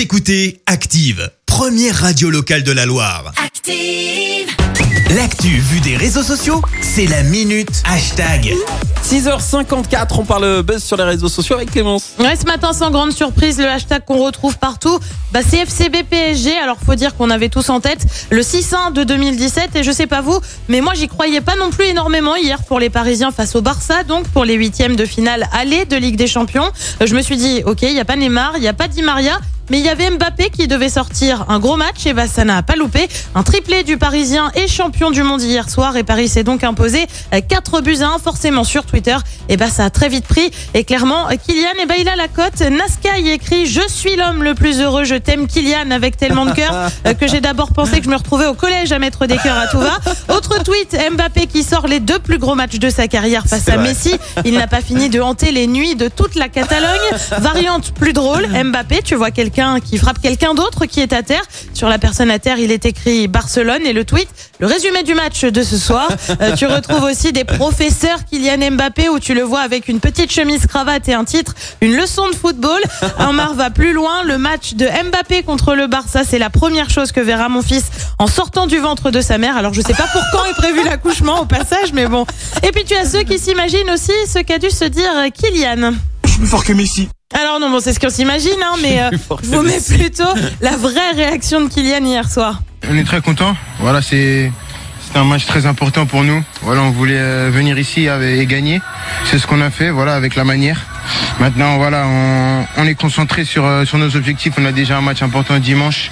Vous écoutez Active, première radio locale de la Loire. Active. L'actu vue des réseaux sociaux, c'est la minute hashtag. 6h54, on parle buzz sur les réseaux sociaux avec Clémence. Ouais, ce matin, sans grande surprise, le hashtag qu'on retrouve partout, bah, c'est FCB PSG. Alors, faut dire qu'on avait tous en tête le 6-1 de 2017. Et je sais pas vous, mais moi, j'y croyais pas non plus énormément hier pour les Parisiens face au Barça, donc pour les huitièmes de finale aller de Ligue des Champions. Euh, Je me suis dit, ok, il y a pas Neymar, il y a pas Di Maria. Mais il y avait Mbappé qui devait sortir un gros match et bah ça n'a pas loupé. Un triplé du Parisien et champion du monde hier soir et Paris s'est donc imposé 4 buts à 1 forcément sur Twitter. Et bah ça a très vite pris et clairement Kylian et bah il a la cote. Nasca y écrit je suis l'homme le plus heureux, je t'aime Kylian avec tellement de cœur euh, que j'ai d'abord pensé que je me retrouvais au collège à mettre des cœurs à tout va. Autre tweet Mbappé qui sort les deux plus gros matchs de sa carrière face à vrai. Messi. Il n'a pas fini de hanter les nuits de toute la Catalogne. Variante plus drôle, Mbappé, tu vois quelqu'un qui frappe quelqu'un d'autre qui est à terre. Sur la personne à terre, il est écrit Barcelone et le tweet, le résumé du match de ce soir. Euh, tu retrouves aussi des professeurs Kylian Mbappé où tu le vois avec une petite chemise cravate et un titre, une leçon de football. Omar va plus loin. Le match de Mbappé contre le Barça, c'est la première chose que verra mon fils en sortant du ventre de sa mère. Alors je sais pas pour quand est prévu l'accouchement au passage, mais bon. Et puis tu as ceux qui s'imaginent aussi ce qu'a dû se dire Kylian. Je suis plus fort que Messi. Alors non, bon, c'est ce qu'on s'imagine, hein, mais euh, je vous mets plutôt la vraie réaction de Kylian hier soir. On est très content. Voilà, c'est c'est un match très important pour nous. Voilà, on voulait euh, venir ici et gagner. C'est ce qu'on a fait, voilà, avec la manière. Maintenant, voilà, on, on est concentré sur euh, sur nos objectifs. On a déjà un match important dimanche.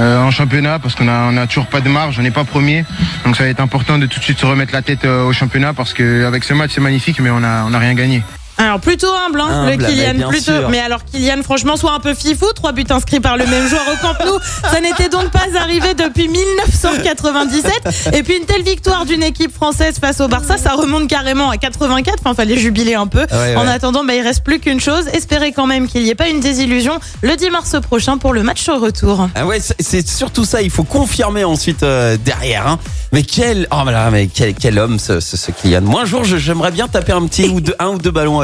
euh, en championnat parce qu'on a on a toujours pas de marge, on n'est pas premier, donc ça va être important de tout de suite se remettre la tête euh, au championnat parce que avec ce match c'est magnifique mais on a on a rien gagné. Alors plutôt humble, hein, Humble, le mais Kylian, bien plutôt. sûr. Mais alors Kylian, franchement, soit un peu fifou, trois buts inscrits par le même joueur au Camp Nou, ça n'était donc pas arrivé depuis 1997. Et puis une telle victoire d'une équipe française face au Barça, ça remonte carrément à 84. Enfin, fallait jubiler un peu. Ouais, En ouais. attendant, bah, il reste plus qu'une chose, espérer quand même qu'il n'y ait pas une désillusion le 10 mars prochain pour le match au retour. Ah ouais, c'est- surtout ça, il faut confirmer ensuite euh, derrière. Hein. Mais quel, oh mais quel, quel homme ce, ce, ce Kylian. Moi un jour, j'aimerais bien taper un petit ou deux, un ou deux ballons